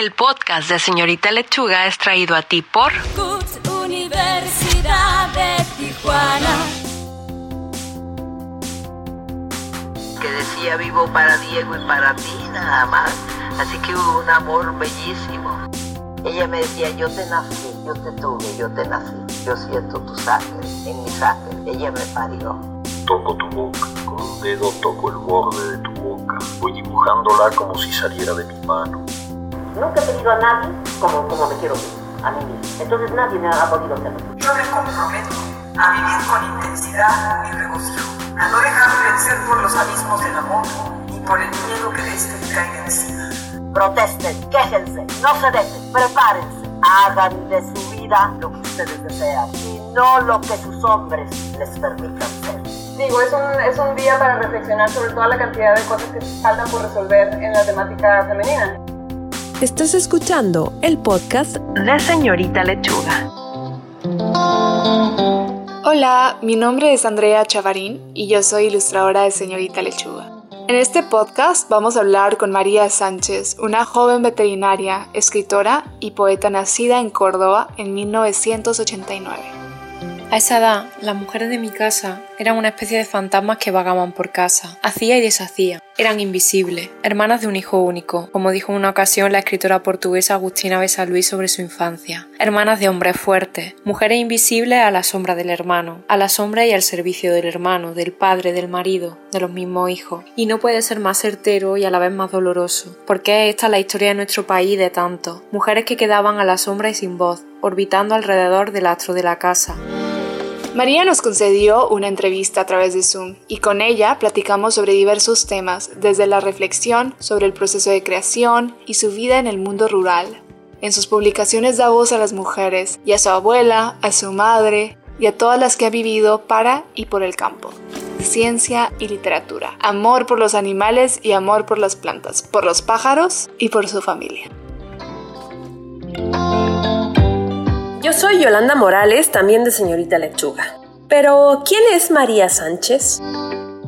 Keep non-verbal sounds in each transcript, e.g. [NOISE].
El podcast de Señorita Lechuga es traído a ti por CUT Universidad de Tijuana. que decía vivo para Diego y para ti nada más. Así que hubo un amor bellísimo. Ella me decía, yo te nací, yo te tuve, yo te nací. Yo siento tu sangre en mi sangre. Ella me parió. Toco tu boca, con un dedo toco el borde de tu boca. Voy dibujándola como si saliera de mi mano. Nunca he tenido a nadie como, como me quiero a mí mismo. Entonces nadie me ha podido hacerlo. Yo me comprometo a vivir con intensidad mi regocijo, a no dejarme vencer por los abismos del amor y por el miedo que de este me caiga encima. Protesten, quéjense, no se dejen, prepárense. Hagan de su vida lo que ustedes desean y no lo que sus hombres les permitan ser. Digo, es un, es un día para reflexionar sobre toda la cantidad de cosas que faltan por resolver en la temática femenina. Estás escuchando el podcast de Señorita Lechuga. Hola, mi nombre es Andrea Chavarín y yo soy ilustradora de Señorita Lechuga. En este podcast vamos a hablar con María Sánchez, una joven veterinaria, escritora y poeta nacida en Córdoba en 1989. A esa edad, las mujeres de mi casa eran una especie de fantasmas que vagaban por casa, hacía y deshacía. Eran invisibles, hermanas de un hijo único, como dijo en una ocasión la escritora portuguesa Agustina Besaluís sobre su infancia. Hermanas de hombres fuertes, mujeres invisibles a la sombra del hermano, a la sombra y al servicio del hermano, del padre, del marido, de los mismos hijos. Y no puede ser más certero y a la vez más doloroso, porque es esta la historia de nuestro país de tantos, mujeres que quedaban a la sombra y sin voz, orbitando alrededor del astro de la casa. María nos concedió una entrevista a través de Zoom y con ella platicamos sobre diversos temas, desde la reflexión sobre el proceso de creación y su vida en el mundo rural. En sus publicaciones da voz a las mujeres y a su abuela, a su madre y a todas las que ha vivido para y por el campo. Ciencia y literatura, amor por los animales y amor por las plantas, por los pájaros y por su familia. Yo soy Yolanda Morales, también de Señorita Lechuga. Pero, ¿quién es María Sánchez?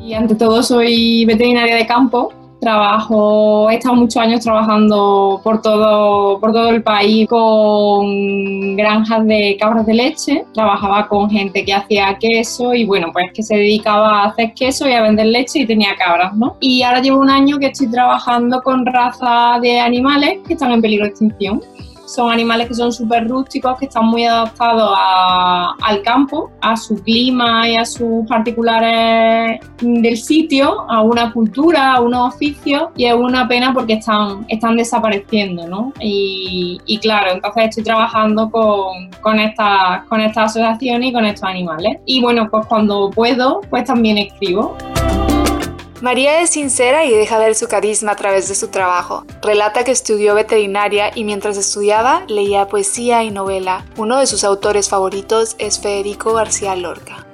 Y ante todo soy veterinaria de campo. Trabajo, he estado muchos años trabajando por todo, por todo el país con granjas de cabras de leche. Trabajaba con gente que hacía queso y bueno, pues que se dedicaba a hacer queso y a vender leche y tenía cabras, ¿no? Y ahora llevo un año que estoy trabajando con razas de animales que están en peligro de extinción son animales que son súper rústicos, que están muy adaptados a- al campo, a su clima y a sus particulares del sitio, a una cultura, a unos oficios, y es una pena porque están, están desapareciendo, ¿no? Y, y claro, entonces estoy trabajando con, con, esta, con esta asociación y con estos animales. Y bueno, pues cuando puedo, pues también escribo. María es sincera y deja ver su carisma a través de su trabajo. Relata que estudió veterinaria y mientras estudiaba leía poesía y novela. Uno de sus autores favoritos es Federico García Lorca.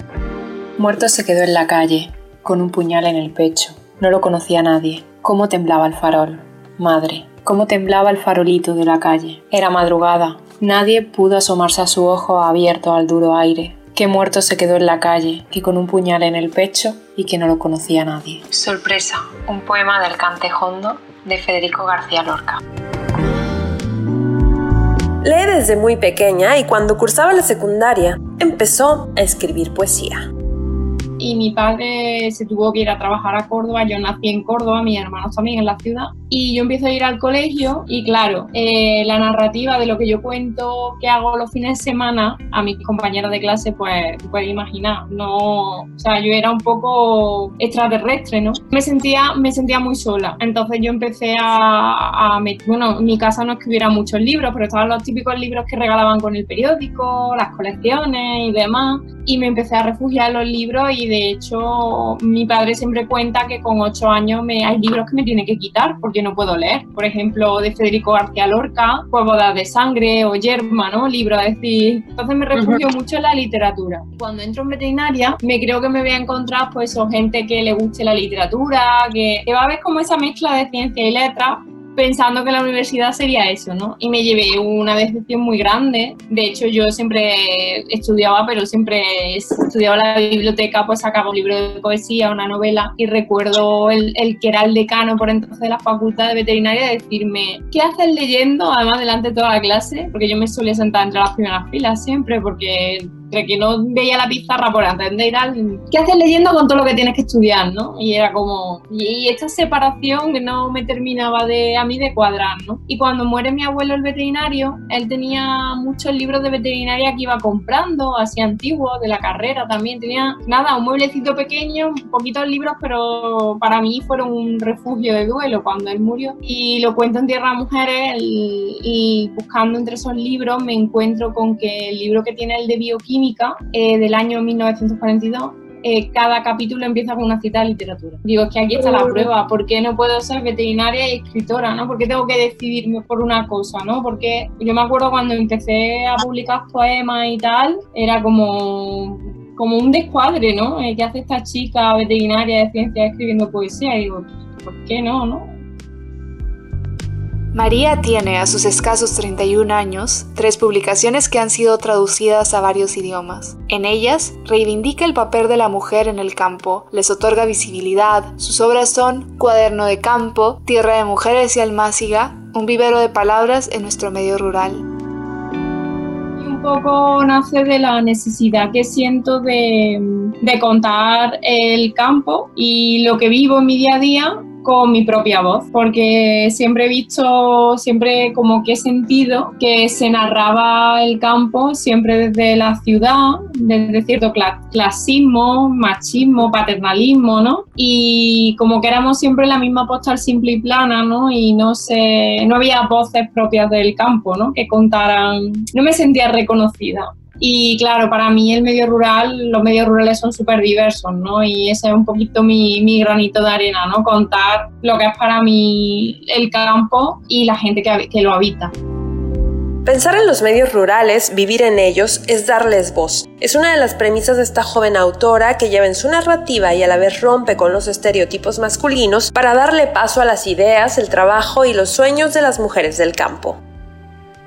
Muerto se quedó en la calle, con un puñal en el pecho. No lo conocía nadie. Cómo temblaba el farol. Madre, cómo temblaba el farolito de la calle. Era madrugada. Nadie pudo asomarse a su ojo abierto al duro aire. Que muerto se quedó en la calle, que con un puñal en el pecho y que no lo conocía nadie. Sorpresa, un poema del Cantejondo de Federico García Lorca. Lee desde muy pequeña y cuando cursaba la secundaria empezó a escribir poesía. Y mi padre se tuvo que ir a trabajar a Córdoba, yo nací en Córdoba, mis hermanos también en la ciudad, y yo empiezo a ir al colegio y claro, eh, la narrativa de lo que yo cuento que hago los fines de semana a mis compañeros de clase, pues puedes imaginar, no, o sea, yo era un poco extraterrestre, ¿no? Me sentía, me sentía muy sola, entonces yo empecé a, a bueno, en mi casa no escribiera muchos libros, pero estaban los típicos libros que regalaban con el periódico, las colecciones y demás, y me empecé a refugiar en los libros y de hecho mi padre siempre cuenta que con ocho años me, hay libros que me tiene que quitar porque no puedo leer. Por ejemplo, de Federico García Lorca, Bodas de Sangre o Yerma, ¿no? Libros, es decir, entonces me refugio mucho en la literatura. Cuando entro en veterinaria, me creo que me voy a encontrar pues gente que le guste la literatura, que, que va a ver como esa mezcla de ciencia y letras, pensando que la universidad sería eso, ¿no? Y me llevé una decepción muy grande. De hecho, yo siempre estudiaba, pero siempre estudiaba la biblioteca, pues sacaba un libro de poesía, una novela, y recuerdo el, el que era el decano por entonces de la facultad de veterinaria decirme, ¿qué haces leyendo? Además, delante de toda la clase, porque yo me solía sentar entre las primeras filas siempre, porque entre que no veía la pizarra por entender ¿qué haces leyendo con todo lo que tienes que estudiar, no? Y era como, y esta separación que no me terminaba de a mí de cuadrar, ¿no? Y cuando muere mi abuelo el veterinario, él tenía muchos libros de veterinaria que iba comprando, así antiguos, de la carrera también, tenía nada, un mueblecito pequeño, poquitos libros, pero para mí fueron un refugio de duelo cuando él murió. Y lo cuento en Tierra Mujeres y buscando entre esos libros me encuentro con que el libro que tiene el de bioquímica eh, del año 1942, eh, cada capítulo empieza con una cita de literatura. Digo, es que aquí está la prueba, ¿por qué no puedo ser veterinaria y escritora? ¿no? ¿Por qué tengo que decidirme por una cosa? ¿no? Porque yo me acuerdo cuando empecé a publicar poemas y tal, era como como un descuadre, ¿no? Eh, ¿Qué hace esta chica veterinaria de ciencia escribiendo poesía? Y digo, ¿por qué no, no? María tiene a sus escasos 31 años tres publicaciones que han sido traducidas a varios idiomas. En ellas reivindica el papel de la mujer en el campo, les otorga visibilidad. Sus obras son Cuaderno de Campo, Tierra de Mujeres y Almáciga, un vivero de palabras en nuestro medio rural. Un poco nace de la necesidad que siento de, de contar el campo y lo que vivo en mi día a día con mi propia voz, porque siempre he visto, siempre como que he sentido que se narraba el campo siempre desde la ciudad, desde cierto clasismo, machismo, paternalismo, ¿no? Y como que éramos siempre la misma postal simple y plana, ¿no? Y no sé, no había voces propias del campo, ¿no? Que contaran, no me sentía reconocida. Y claro, para mí el medio rural, los medios rurales son súper diversos, ¿no? Y ese es un poquito mi, mi, granito de arena, ¿no? Contar lo que es para mí el campo y la gente que, que lo habita. Pensar en los medios rurales, vivir en ellos, es darles voz. Es una de las premisas de esta joven autora que lleva en su narrativa y a la vez rompe con los estereotipos masculinos para darle paso a las ideas, el trabajo y los sueños de las mujeres del campo.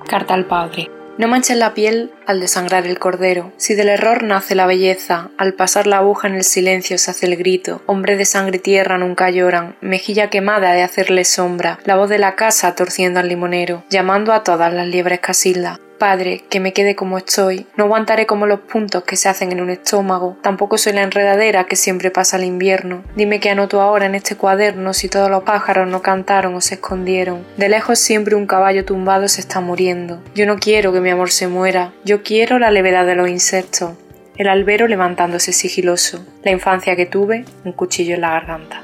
Carta al padre. No manches la piel al desangrar el cordero. Si del error nace la belleza, al pasar la aguja en el silencio se hace el grito. Hombre de sangre y tierra nunca lloran, mejilla quemada de hacerle sombra, la voz de la casa torciendo al limonero, llamando a todas las liebres casildas. Padre, que me quede como estoy. No aguantaré como los puntos que se hacen en un estómago. Tampoco soy la enredadera que siempre pasa el invierno. Dime qué anoto ahora en este cuaderno si todos los pájaros no cantaron o se escondieron. De lejos siempre un caballo tumbado se está muriendo. Yo no quiero que mi amor se muera. Yo quiero la levedad de los insectos. El albero levantándose sigiloso. La infancia que tuve, un cuchillo en la garganta.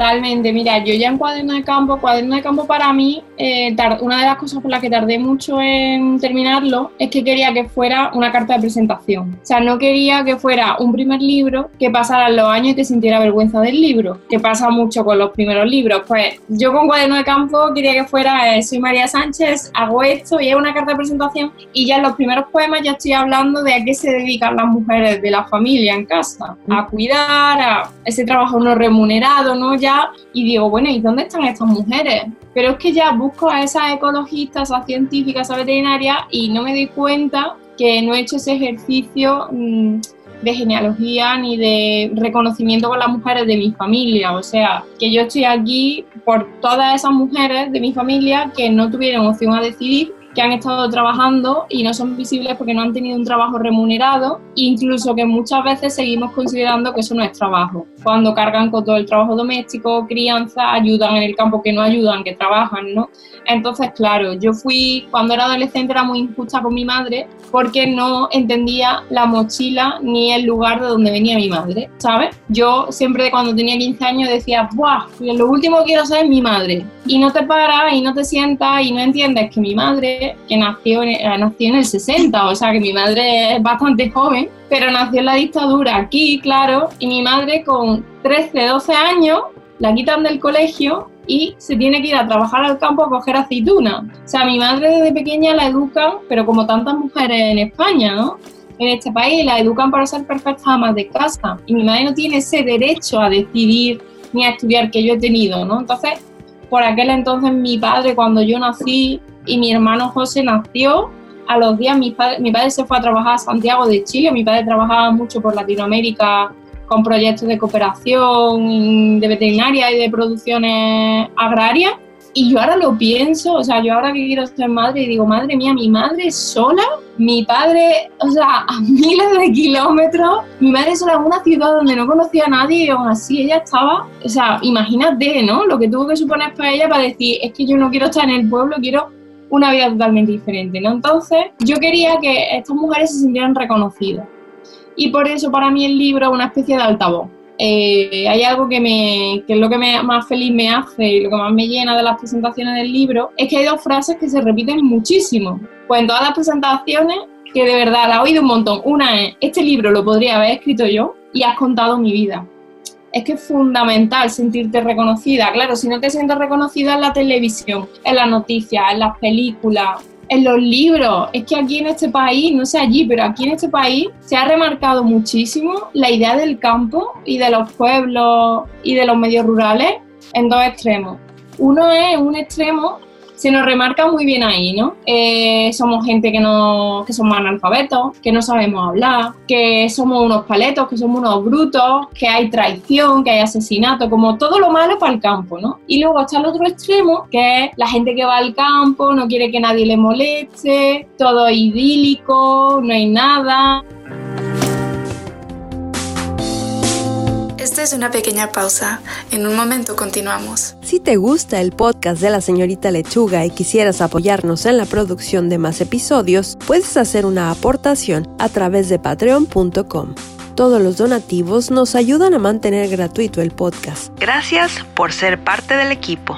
Totalmente, mira, yo ya en cuaderno de campo, cuaderno de campo para mí, eh, una de las cosas por las que tardé mucho en terminarlo es que quería que fuera una carta de presentación. O sea, no quería que fuera un primer libro que pasaran los años y que sintiera vergüenza del libro, que pasa mucho con los primeros libros. Pues yo con cuaderno de campo quería que fuera, eh, soy María Sánchez, hago esto y es una carta de presentación y ya en los primeros poemas ya estoy hablando de a qué se dedican las mujeres de la familia en casa, a cuidar, a ese trabajo no remunerado, ¿no? Ya y digo, bueno, ¿y dónde están estas mujeres? Pero es que ya busco a esas ecologistas, a científicas, a veterinarias y no me doy cuenta que no he hecho ese ejercicio mm, de genealogía ni de reconocimiento con las mujeres de mi familia. O sea, que yo estoy aquí por todas esas mujeres de mi familia que no tuvieron opción a decidir que han estado trabajando y no son visibles porque no han tenido un trabajo remunerado, incluso que muchas veces seguimos considerando que eso no es trabajo. Cuando cargan con todo el trabajo doméstico, crianza, ayudan en el campo que no ayudan, que trabajan, ¿no? Entonces, claro, yo fui, cuando era adolescente era muy injusta con mi madre porque no entendía la mochila ni el lugar de donde venía mi madre, ¿sabes? Yo siempre cuando tenía 15 años decía, ¡buah! Lo último que quiero ser es mi madre. Y no te paras y no te sientas y no entiendes que mi madre, que nació en, eh, nació en el 60, o sea que mi madre es bastante joven, pero nació en la dictadura aquí, claro, y mi madre con 13, 12 años la quitan del colegio y se tiene que ir a trabajar al campo a coger aceituna. O sea, mi madre desde pequeña la educan, pero como tantas mujeres en España, ¿no? En este país la educan para ser perfectas amas de casa y mi madre no tiene ese derecho a decidir ni a estudiar que yo he tenido, ¿no? Entonces, por aquel entonces mi padre, cuando yo nací y mi hermano José nació, a los días mi padre, mi padre se fue a trabajar a Santiago de Chile, mi padre trabajaba mucho por Latinoamérica con proyectos de cooperación, de veterinaria y de producciones agrarias. Y yo ahora lo pienso, o sea, yo ahora que quiero ser madre y digo, madre mía, mi madre sola, mi padre, o sea, a [LAUGHS] miles de kilómetros, mi madre sola en una ciudad donde no conocía a nadie y aún así ella estaba, o sea, imagínate, ¿no? Lo que tuvo que suponer para ella para decir, es que yo no quiero estar en el pueblo, quiero una vida totalmente diferente, ¿no? Entonces, yo quería que estas mujeres se sintieran reconocidas y por eso para mí el libro es una especie de altavoz. Eh, hay algo que, me, que es lo que más feliz me hace y lo que más me llena de las presentaciones del libro, es que hay dos frases que se repiten muchísimo. Pues en todas las presentaciones, que de verdad la he oído un montón. Una es, este libro lo podría haber escrito yo y has contado mi vida. Es que es fundamental sentirte reconocida. Claro, si no te sientes reconocida en la televisión, en las noticias, en las películas, en los libros. Es que aquí en este país, no sé allí, pero aquí en este país se ha remarcado muchísimo la idea del campo y de los pueblos y de los medios rurales en dos extremos. Uno es un extremo se nos remarca muy bien ahí, ¿no? Eh, somos gente que, no, que somos analfabetos, que no sabemos hablar, que somos unos paletos, que somos unos brutos, que hay traición, que hay asesinato, como todo lo malo para el campo, ¿no? Y luego está el otro extremo, que es la gente que va al campo, no quiere que nadie le moleste, todo idílico, no hay nada. Es una pequeña pausa. En un momento continuamos. Si te gusta el podcast de la señorita Lechuga y quisieras apoyarnos en la producción de más episodios, puedes hacer una aportación a través de patreon.com. Todos los donativos nos ayudan a mantener gratuito el podcast. Gracias por ser parte del equipo.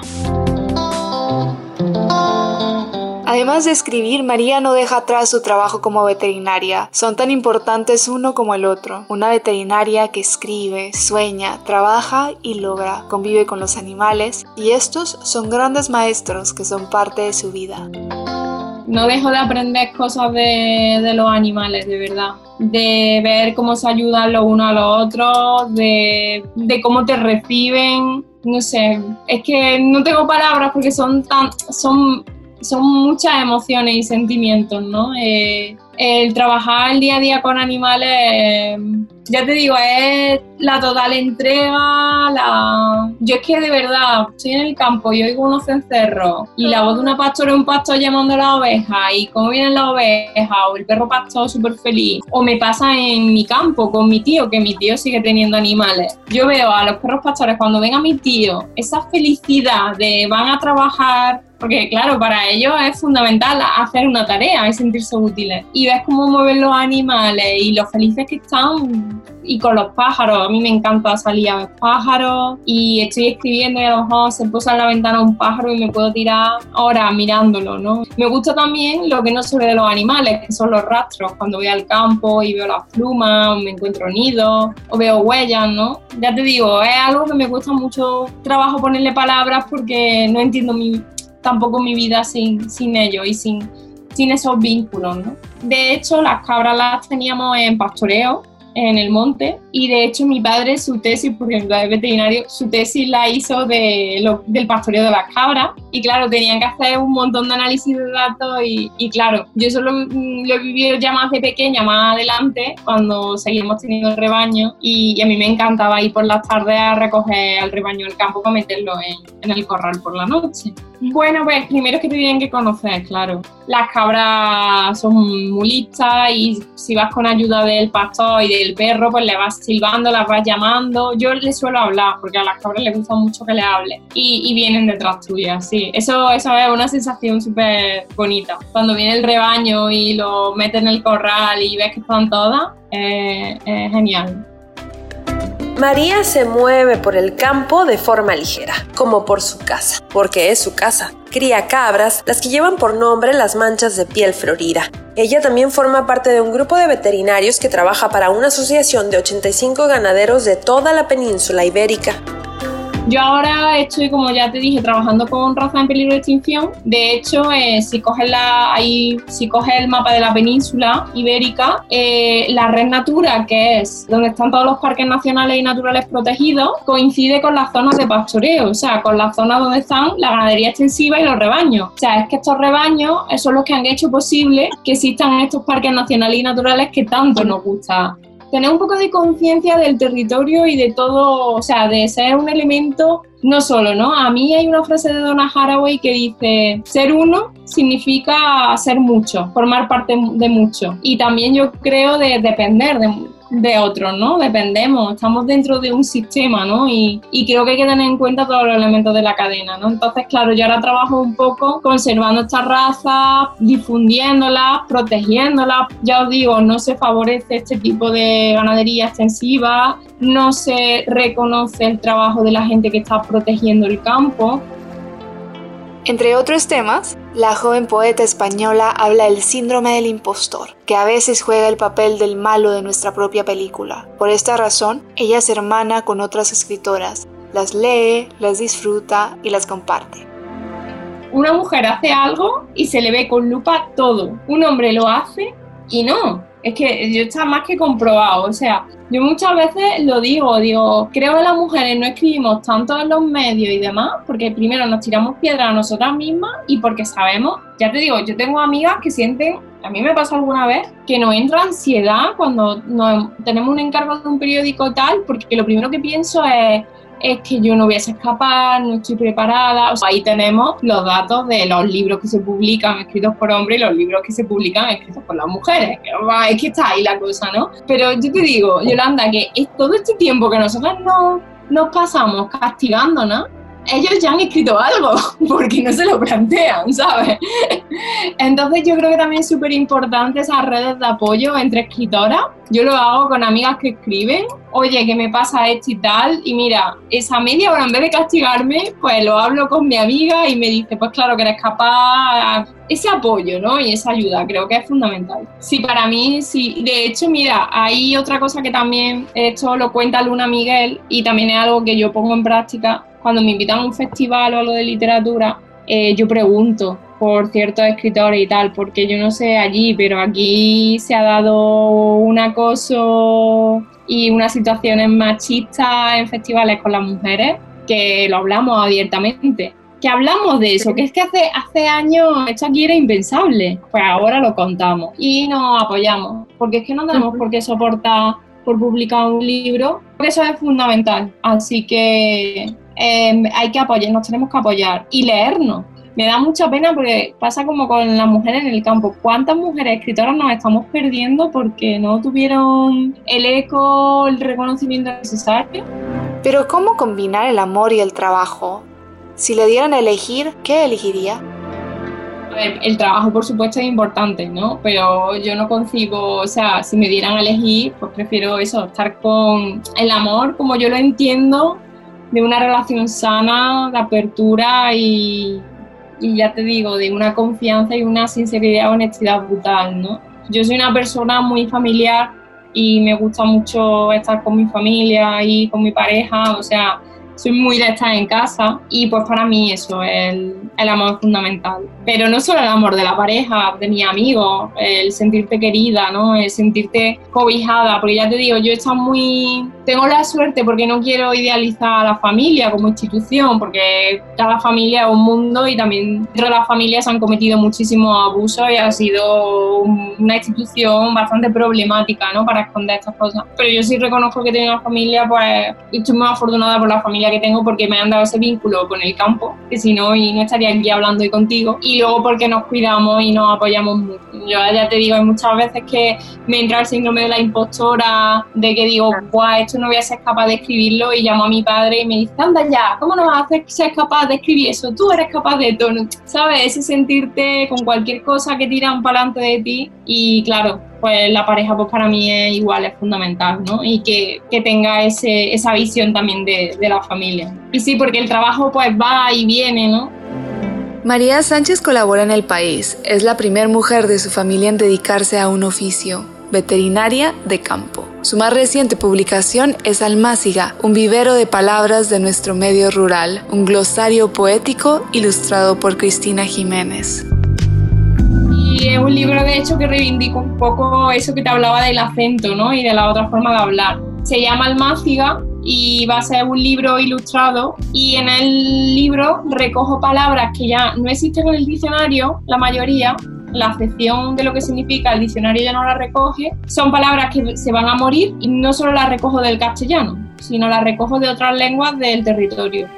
Además de escribir, María no deja atrás su trabajo como veterinaria. Son tan importantes uno como el otro. Una veterinaria que escribe, sueña, trabaja y logra, convive con los animales y estos son grandes maestros que son parte de su vida. No dejo de aprender cosas de, los animales, de verdad. De ver cómo se ayudan los unos a los otros, de, de cómo te reciben, no sé, es que no tengo palabras porque son tan, son son muchas emociones y sentimientos, ¿no? Eh, el trabajar el día a día con animales, ya te digo, es la total entrega, la... Yo es que de verdad, estoy en el campo y oigo unos cencerros y la voz de una pastora y un pastor llamando a la oveja y cómo vienen las ovejas o el perro pastor súper feliz. O me pasa en mi campo con mi tío, que mi tío sigue teniendo animales. Yo veo a los perros pastores cuando venga mi tío, esa felicidad de van a trabajar porque claro, para ellos es fundamental hacer una tarea y sentirse útiles. Y ves cómo mueven los animales y lo felices que están y con los pájaros. A mí me encanta salir a ver pájaros y estoy escribiendo y a lo mejor se posa en la ventana un pájaro y me puedo tirar horas mirándolo, ¿no? Me gusta también lo que no se ve de los animales, que son los rastros. Cuando voy al campo y veo las plumas, me encuentro nidos o veo huellas, ¿no? Ya te digo, es algo que me cuesta mucho trabajo ponerle palabras porque no entiendo mi, tampoco mi vida sin, sin ellos y sin, sin esos vínculos. ¿no? De hecho, las cabras las teníamos en pastoreo en el monte y de hecho mi padre su tesis, porque ejemplo es veterinario, su tesis la hizo de lo, del pastoreo de las cabras y claro, tenían que hacer un montón de análisis de datos y, y claro, yo eso lo, he vivido ya más de pequeña, más adelante, cuando seguimos teniendo el rebaño y, a mí me encantaba ir por las tardes a recoger al rebaño del campo para meterlo en, en el corral por la noche. Bueno, pues primero es que te tienen que conocer, claro. Las cabras son muy listas y si vas con ayuda del pastor y del perro, pues le vas silbando, las vas llamando. Yo les suelo hablar porque a las cabras les gusta mucho que le hable y, vienen detrás tuya, sí. Eso, eso es una sensación súper bonita. Cuando viene el rebaño y lo metes en el corral y ves que están todas, es genial. María se mueve por el campo de forma ligera, como por su casa, porque es su casa. Cría cabras, las que llevan por nombre las manchas de piel florida. Ella también forma parte de un grupo de veterinarios que trabaja para una asociación de 85 ganaderos de toda la península ibérica. Yo ahora estoy, como ya te dije, trabajando con raza en peligro de extinción. De hecho, eh, si, coges la, ahí, si coges el mapa de la península ibérica, eh, la red Natura, que es donde están todos los parques nacionales y naturales protegidos, coincide con las zonas de pastoreo, o sea, con las zonas donde están la ganadería extensiva y los rebaños. O sea, es que estos rebaños son los que han hecho posible que existan estos parques nacionales y naturales que tanto nos gusta tener un poco de conciencia del territorio y de todo, o sea, de ser un elemento no solo, ¿no? A mí hay una frase de Donna Haraway que dice, ser uno significa ser mucho, formar parte de mucho. Y también yo creo de depender de, de otros, ¿no? Dependemos, estamos dentro de un sistema, ¿no? Y, y, creo que hay que tener en cuenta todos los elementos de la cadena, ¿no? Entonces, claro, yo ahora trabajo un poco conservando estas razas, difundiéndolas, protegiéndolas. Ya os digo, no se favorece este tipo de ganadería extensiva, no se reconoce el trabajo de la gente que está protegiendo el campo. Entre otros temas, la joven poeta española habla del síndrome del impostor, que a veces juega el papel del malo de nuestra propia película. Por esta razón, ella se hermana con otras escritoras, las lee, las disfruta y las comparte. Una mujer hace algo y se le ve con lupa todo. Un hombre lo hace y no. Es que yo está más que comprobado. O sea, yo muchas veces lo digo, digo, creo que las mujeres no escribimos tanto en los medios y demás, porque primero nos tiramos piedras a nosotras mismas y porque sabemos, ya te digo, yo tengo amigas que sienten, a mí me pasó alguna vez, que nos entra ansiedad cuando tenemos un encargo de un periódico tal, porque lo primero que pienso es, es que yo no voy a escapar, no estoy preparada. ahí tenemos los datos de los libros que se publican escritos por hombres y los libros que se publican escritos por las mujeres. Es que está ahí la cosa, ¿no? Pero yo te digo, Yolanda, que es todo este tiempo que nosotros no, nos pasamos castigándonos, ellos ya han escrito algo, [LAUGHS] porque no se lo plantean, ¿sabes? Entonces yo creo que también es súper importante esas redes de apoyo entre escritoras. Yo lo hago con amigas que escriben, oye, ¿qué me pasa esto y tal? Y mira, esa media hora en vez de castigarme, pues lo hablo con mi amiga y me dice, pues claro que eres capaz, ese apoyo, ¿no? Y esa ayuda creo que es fundamental. Sí, para mí, sí. De hecho, mira, hay otra cosa que también, esto lo cuenta Luna Miguel y también es algo que yo pongo en práctica cuando me invitan a un festival o algo de literatura, eh, yo pregunto por ciertos escritores y tal, porque yo no sé allí, pero aquí se ha dado un acoso y unas situaciones machistas en festivales con las mujeres que lo hablamos abiertamente. Que hablamos de eso, que es que hace, hace años esto aquí era impensable, pues ahora lo contamos y nos apoyamos, porque es que no tenemos por qué soportar por publicar un libro, eso es fundamental. Así que Em, hay que apoyar, nos tenemos que apoyar y leernos. Me da mucha pena porque pasa como con las mujeres en el campo. ¿Cuántas mujeres escritoras nos estamos perdiendo porque no tuvieron el eco, el reconocimiento necesario? Pero ¿cómo combinar el amor y el trabajo? Si le dieran a elegir, ¿qué elegiría? el trabajo por supuesto es importante, ¿no? Pero yo no concibo, o sea, si me dieran a elegir, pues prefiero eso, estar con el amor como yo lo entiendo de una relación sana, de apertura y, y ya te digo, de una confianza y una sinceridad honestidad brutal, ¿no? Yo soy una persona muy familiar y me gusta mucho estar con mi familia y con mi pareja, o sea, soy muy de estar en casa y pues para mí eso, el, el amor fundamental. Pero no solo el amor de la pareja, de mi amigo, el sentirte querida, ¿no? El sentirte cobijada, porque ya te digo, yo estoy muy... Tengo la suerte porque no quiero idealizar a la familia como institución, porque cada familia es un mundo y también dentro de las familias se han cometido muchísimos abusos y ha sido una institución bastante problemática, ¿no? Para esconder estas cosas. Pero yo sí reconozco que tengo una familia, pues estoy muy afortunada por la familia que tengo porque me han dado ese vínculo con el campo, que si no, y no estaría aquí hablando hoy contigo. Y luego porque nos cuidamos y nos apoyamos mucho. Yo ya te digo, hay muchas veces que me entra el síndrome de la impostora, de que digo, guau, esto no voy a ser capaz de escribirlo, y llamo a mi padre y me dice, anda ya, ¿cómo no vas a hacer ser capaz de escribir eso? Tú eres capaz de todo, ¿sabes? Ese sentirte con cualquier cosa que tiran para delante de ti, y claro, pues la pareja pues para mí es igual, es fundamental, ¿no? Y que, que tenga ese, esa visión también de, de, la familia. Y sí, porque el trabajo pues va y viene, ¿no? María Sánchez colabora en El País. Es la primera mujer de su familia en dedicarse a un oficio, veterinaria de campo. Su más reciente publicación es Almáciga, un vivero de palabras de nuestro medio rural, un glosario poético ilustrado por Cristina Jiménez. Es un libro de hecho que reivindica un poco eso que te hablaba del acento ¿no? y de la otra forma de hablar. Se llama Almáciga y va a ser un libro ilustrado y en el libro recojo palabras que ya no existen en el diccionario, la mayoría, la acepción de lo que significa el diccionario ya no la recoge, son palabras que se van a morir y no solo las recojo del castellano, sino las recojo de otras lenguas del territorio.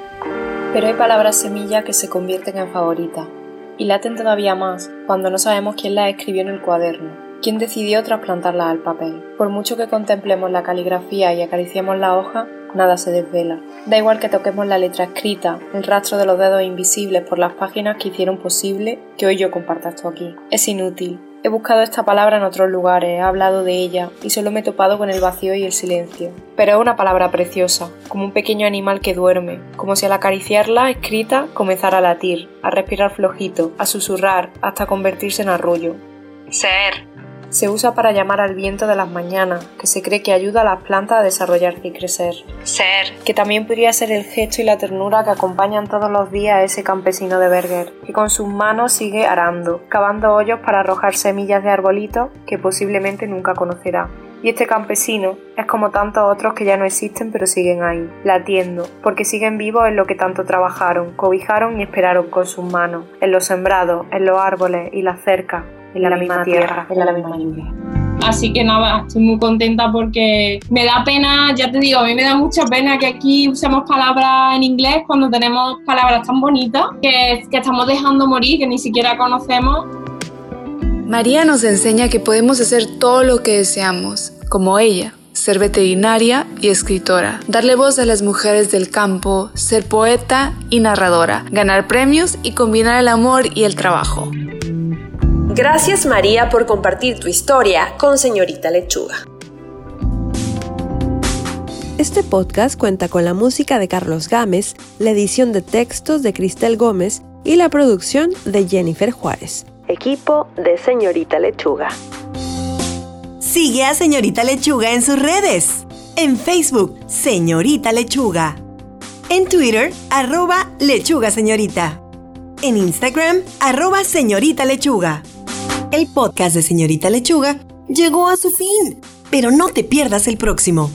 Pero hay palabras semilla que se convierten en favoritas y laten todavía más cuando no sabemos quién las escribió en el cuaderno ¿Quién decidió trasplantarla al papel? Por mucho que contemplemos la caligrafía y acariciemos la hoja, nada se desvela. Da igual que toquemos la letra escrita, el rastro de los dedos invisibles por las páginas que hicieron posible que hoy yo comparta esto aquí. Es inútil. He buscado esta palabra en otros lugares, he hablado de ella y solo me he topado con el vacío y el silencio. Pero es una palabra preciosa, como un pequeño animal que duerme, como si al acariciarla escrita comenzara a latir, a respirar flojito, a susurrar hasta convertirse en arrullo. Ser, se usa para llamar al viento de las mañanas, que se cree que ayuda a las plantas a desarrollarse y crecer. Ser, que también podría ser el gesto y la ternura que acompañan todos los días a ese campesino de Berger, que con sus manos sigue arando, cavando hoyos para arrojar semillas de arbolitos que posiblemente nunca conocerá. Y este campesino es como tantos otros que ya no existen pero siguen ahí, latiendo, porque siguen vivos en lo que tanto trabajaron, cobijaron y esperaron con sus manos, en los sembrados, en los árboles y las cercas, en la, misma tierra, en la misma lluvia. Así que nada, estoy muy contenta porque me da pena, ya te digo, a mí me da mucha pena que aquí usemos palabras en inglés cuando tenemos palabras tan bonitas que, que estamos dejando morir, que ni siquiera conocemos. María nos enseña que podemos hacer todo lo que deseamos, como ella, ser veterinaria y escritora, darle voz a las mujeres del campo, ser poeta y narradora, ganar premios y combinar el amor y el trabajo. Gracias María por compartir tu historia con señorita Lechuga. Este podcast cuenta con la música de Carlos Gámez, la edición de textos de Cristel Gómez y la producción de Jennifer Juárez. Equipo de Señorita Lechuga. Sigue a Señorita Lechuga en sus redes. En Facebook, Señorita Lechuga. En Twitter, arroba lechuga señorita. En Instagram, arroba señorita lechuga el podcast de Señorita Lechuga llegó a su fin, pero no te pierdas el próximo.